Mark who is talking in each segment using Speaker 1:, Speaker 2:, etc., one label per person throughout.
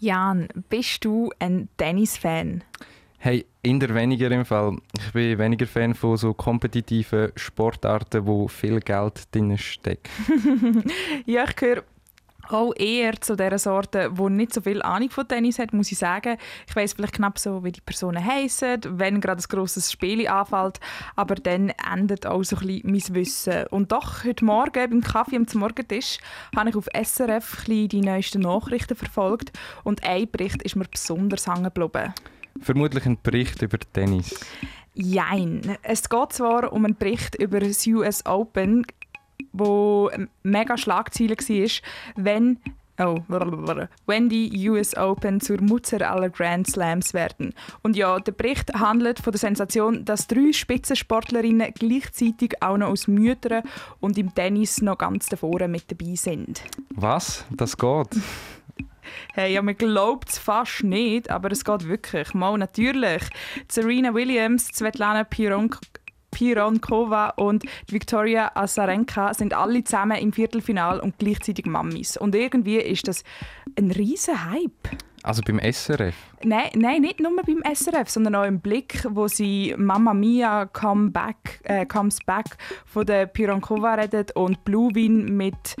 Speaker 1: Jan, bist du ein Tennis-Fan?
Speaker 2: Hey, in der weniger im Fall. Ich bin weniger Fan von so kompetitiven Sportarten, wo viel Geld drin steckt.
Speaker 1: ja, ich gehöre auch eher zu der Sorte, die nicht so viel Ahnung von Tennis hat, muss ich sagen. Ich weiß vielleicht knapp so, wie die Personen heißen, wenn gerade ein grosses Spiel anfällt, aber dann endet auch so ein bisschen mein Wissen. Und doch, heute Morgen beim Kaffee am Morgentisch habe ich auf SRF die neuesten Nachrichten verfolgt und ein Bericht ist mir besonders hängen geblieben.
Speaker 2: Vermutlich ein Bericht über Tennis.
Speaker 1: Jein. Es geht zwar um einen Bericht über das US Open, wo mega Schlagziele war, wenn Oh, wenn die US Open zur Mutter aller Grand Slams werden. Und ja, der Bericht handelt von der Sensation, dass drei Spitzensportlerinnen gleichzeitig auch noch aus Müttern und im Tennis noch ganz davor mit dabei sind.
Speaker 2: Was? Das geht?
Speaker 1: Hey, ja, man glaubt es fast nicht, aber es geht wirklich. Mal natürlich. Serena Williams, Svetlana Pironk Pironkova und Viktoria Azarenka sind alle zusammen im Viertelfinal und gleichzeitig Mammis. Und irgendwie ist das ein riesen Hype.
Speaker 2: Also beim SRF?
Speaker 1: Nein, nein, nicht nur beim SRF, sondern auch im Blick, wo sie Mamma Mia come back, äh, Comes Back von der Pironkova redet und Blue Win mit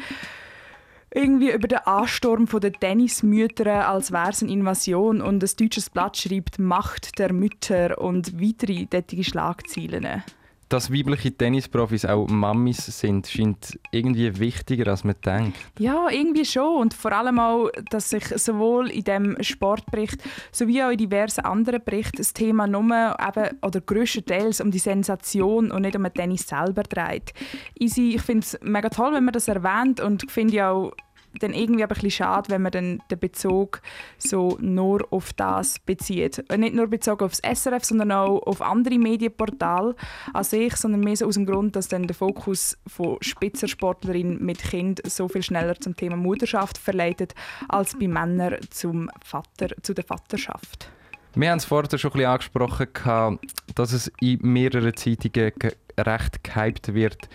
Speaker 1: irgendwie über den Ansturm der Tennismütter, als wäre es eine Invasion und ein deutsches Blatt schreibt «Macht der Mütter» und weitere tätige Schlagzeilen.
Speaker 2: Dass weibliche Tennisprofis auch Mammis sind, scheint irgendwie wichtiger, als man denkt.
Speaker 1: Ja, irgendwie schon. Und vor allem auch, dass sich sowohl in dem Sportbericht sowie auch in diversen anderen Berichten das Thema nur eben, oder grösstenteils um die Sensation und nicht um den Tennis selber dreht. Ich finde es mega toll, wenn man das erwähnt und finde auch dann irgendwie aber ein bisschen schade, wenn man dann den Bezug so nur auf das bezieht. Nicht nur bezogen auf das SRF, sondern auch auf andere Medienportale an sich, sondern mehr so aus dem Grund, dass dann der Fokus von Spitzensportlerinnen mit Kind so viel schneller zum Thema Mutterschaft verleitet, als bei Männern zum Vater, zu der Vaterschaft.
Speaker 2: Wir haben es vorher schon ein bisschen angesprochen, dass es in mehreren Zeitungen recht gehypt wird,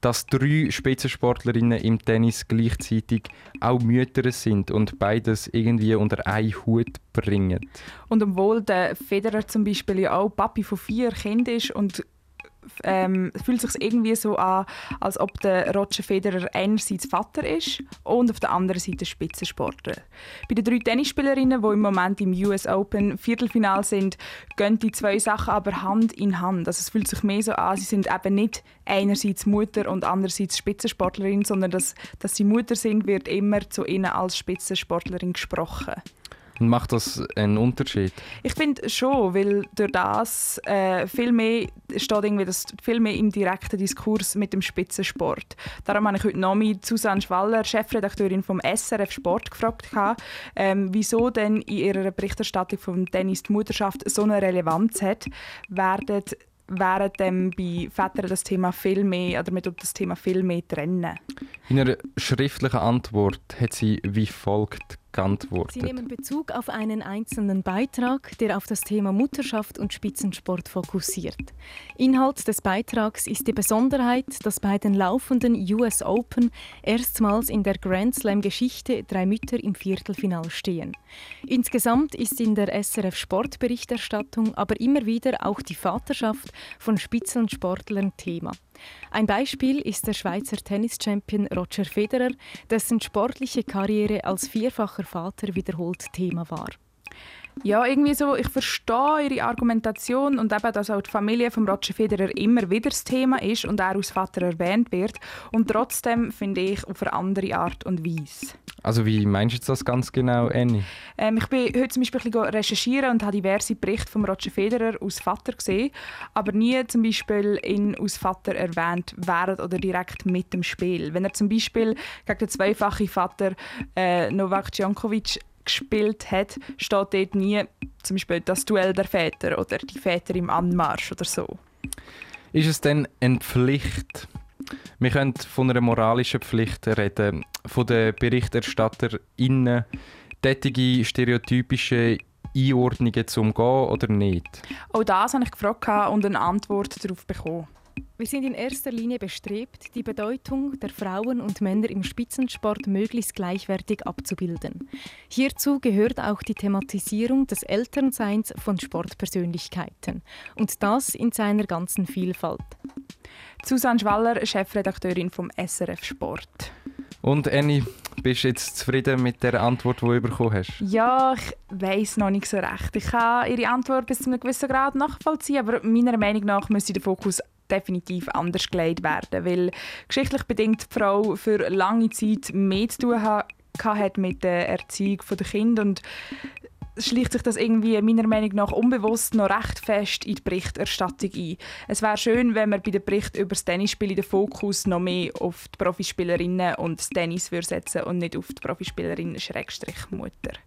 Speaker 2: dass drei Spitzensportlerinnen im Tennis gleichzeitig auch Mütter sind und beides irgendwie unter einen Hut bringen.
Speaker 1: Und obwohl der Federer zum Beispiel ja auch Papi von vier Kindern ist und ähm, fühlt sich irgendwie so an, als ob der Roger Federer einerseits Vater ist und auf der anderen Seite Spitzensportler. Bei den drei Tennisspielerinnen, die im Moment im US Open Viertelfinal sind, gehen die zwei Sachen aber Hand in Hand. Also es fühlt sich mehr so an, sie sind eben nicht einerseits Mutter und andererseits Spitzensportlerin, sondern dass, dass sie Mutter sind, wird immer zu ihnen als Spitzensportlerin gesprochen.
Speaker 2: Macht das einen Unterschied?
Speaker 1: Ich finde schon, weil durch das äh, viel mehr steht irgendwie das viel mehr im direkten Diskurs mit dem Spitzensport. Darum habe ich heute Nomi Susanne Schwaller, Chefredakteurin vom SRF Sport, gefragt, ähm, wieso denn in ihrer Berichterstattung vom Tennis die Mutterschaft so eine Relevanz hat, werden während dem bei Vätern das Thema viel mehr, oder man das Thema viel mehr trennen.
Speaker 2: In einer schriftlichen Antwort hat sie wie folgt geantwortet.
Speaker 3: Sie nehmen Bezug auf einen einzelnen Beitrag, der auf das Thema Mutterschaft und Spitzensport fokussiert. Inhalt des Beitrags ist die Besonderheit, dass bei den laufenden US Open erstmals in der Grand Slam-Geschichte drei Mütter im Viertelfinal stehen. Insgesamt ist in der SRF Sportberichterstattung aber immer wieder auch die Vaterschaft von Spitzensportlern Thema. Ein Beispiel ist der Schweizer Tennischampion Roger Federer, dessen sportliche Karriere als vierfacher Vater wiederholt Thema war.
Speaker 1: Ja, irgendwie so, ich verstehe ihre Argumentation und eben, dass auch die Familie von Roger Federer immer wieder das Thema ist und er als Vater erwähnt wird. Und trotzdem finde ich auf eine andere Art und Weise.
Speaker 2: Also wie meinst du das ganz genau, Annie?
Speaker 1: Ähm, ich bin heute zum Beispiel recherchieren und habe diverse Berichte von Roger Federer als Vater gesehen, aber nie zum Beispiel ihn als Vater erwähnt während oder direkt mit dem Spiel. Wenn er zum Beispiel gegen den zweifachen Vater äh, Novak Djokovic gespielt hat, steht dort nie zum Beispiel das Duell der Väter oder die Väter im Anmarsch oder so.
Speaker 2: Ist es denn eine Pflicht? Wir können von einer moralischen Pflicht reden, von den BerichterstatterInnen, tätige stereotypische Einordnungen zu umgehen oder nicht?
Speaker 1: Auch das habe ich gefragt und eine Antwort darauf bekommen.
Speaker 3: Wir sind in erster Linie bestrebt, die Bedeutung der Frauen und Männer im Spitzensport möglichst gleichwertig abzubilden. Hierzu gehört auch die Thematisierung des Elternseins von Sportpersönlichkeiten und das in seiner ganzen Vielfalt.
Speaker 1: Susanne Schwaller, Chefredakteurin vom SRF Sport.
Speaker 2: Und Annie, bist du jetzt zufrieden mit der Antwort, die du bekommen hast?
Speaker 1: Ja, ich weiß noch nicht so recht. Ich kann Ihre Antwort bis zu einem gewissen Grad nachvollziehen, aber meiner Meinung nach müsste der Fokus definitiv anders gelegt werden, weil geschichtlich bedingt die Frau für lange Zeit mehr zu tun hat mit der Erziehung der Kinder und schleicht sich das irgendwie meiner Meinung nach unbewusst noch recht fest in die Berichterstattung ein. Es wäre schön, wenn man bei den Berichten über das Tennisspiel den Fokus noch mehr auf die Profispielerinnen und das Tennis setzen und nicht auf die Profispielerinnen Schrägstrich Mutter.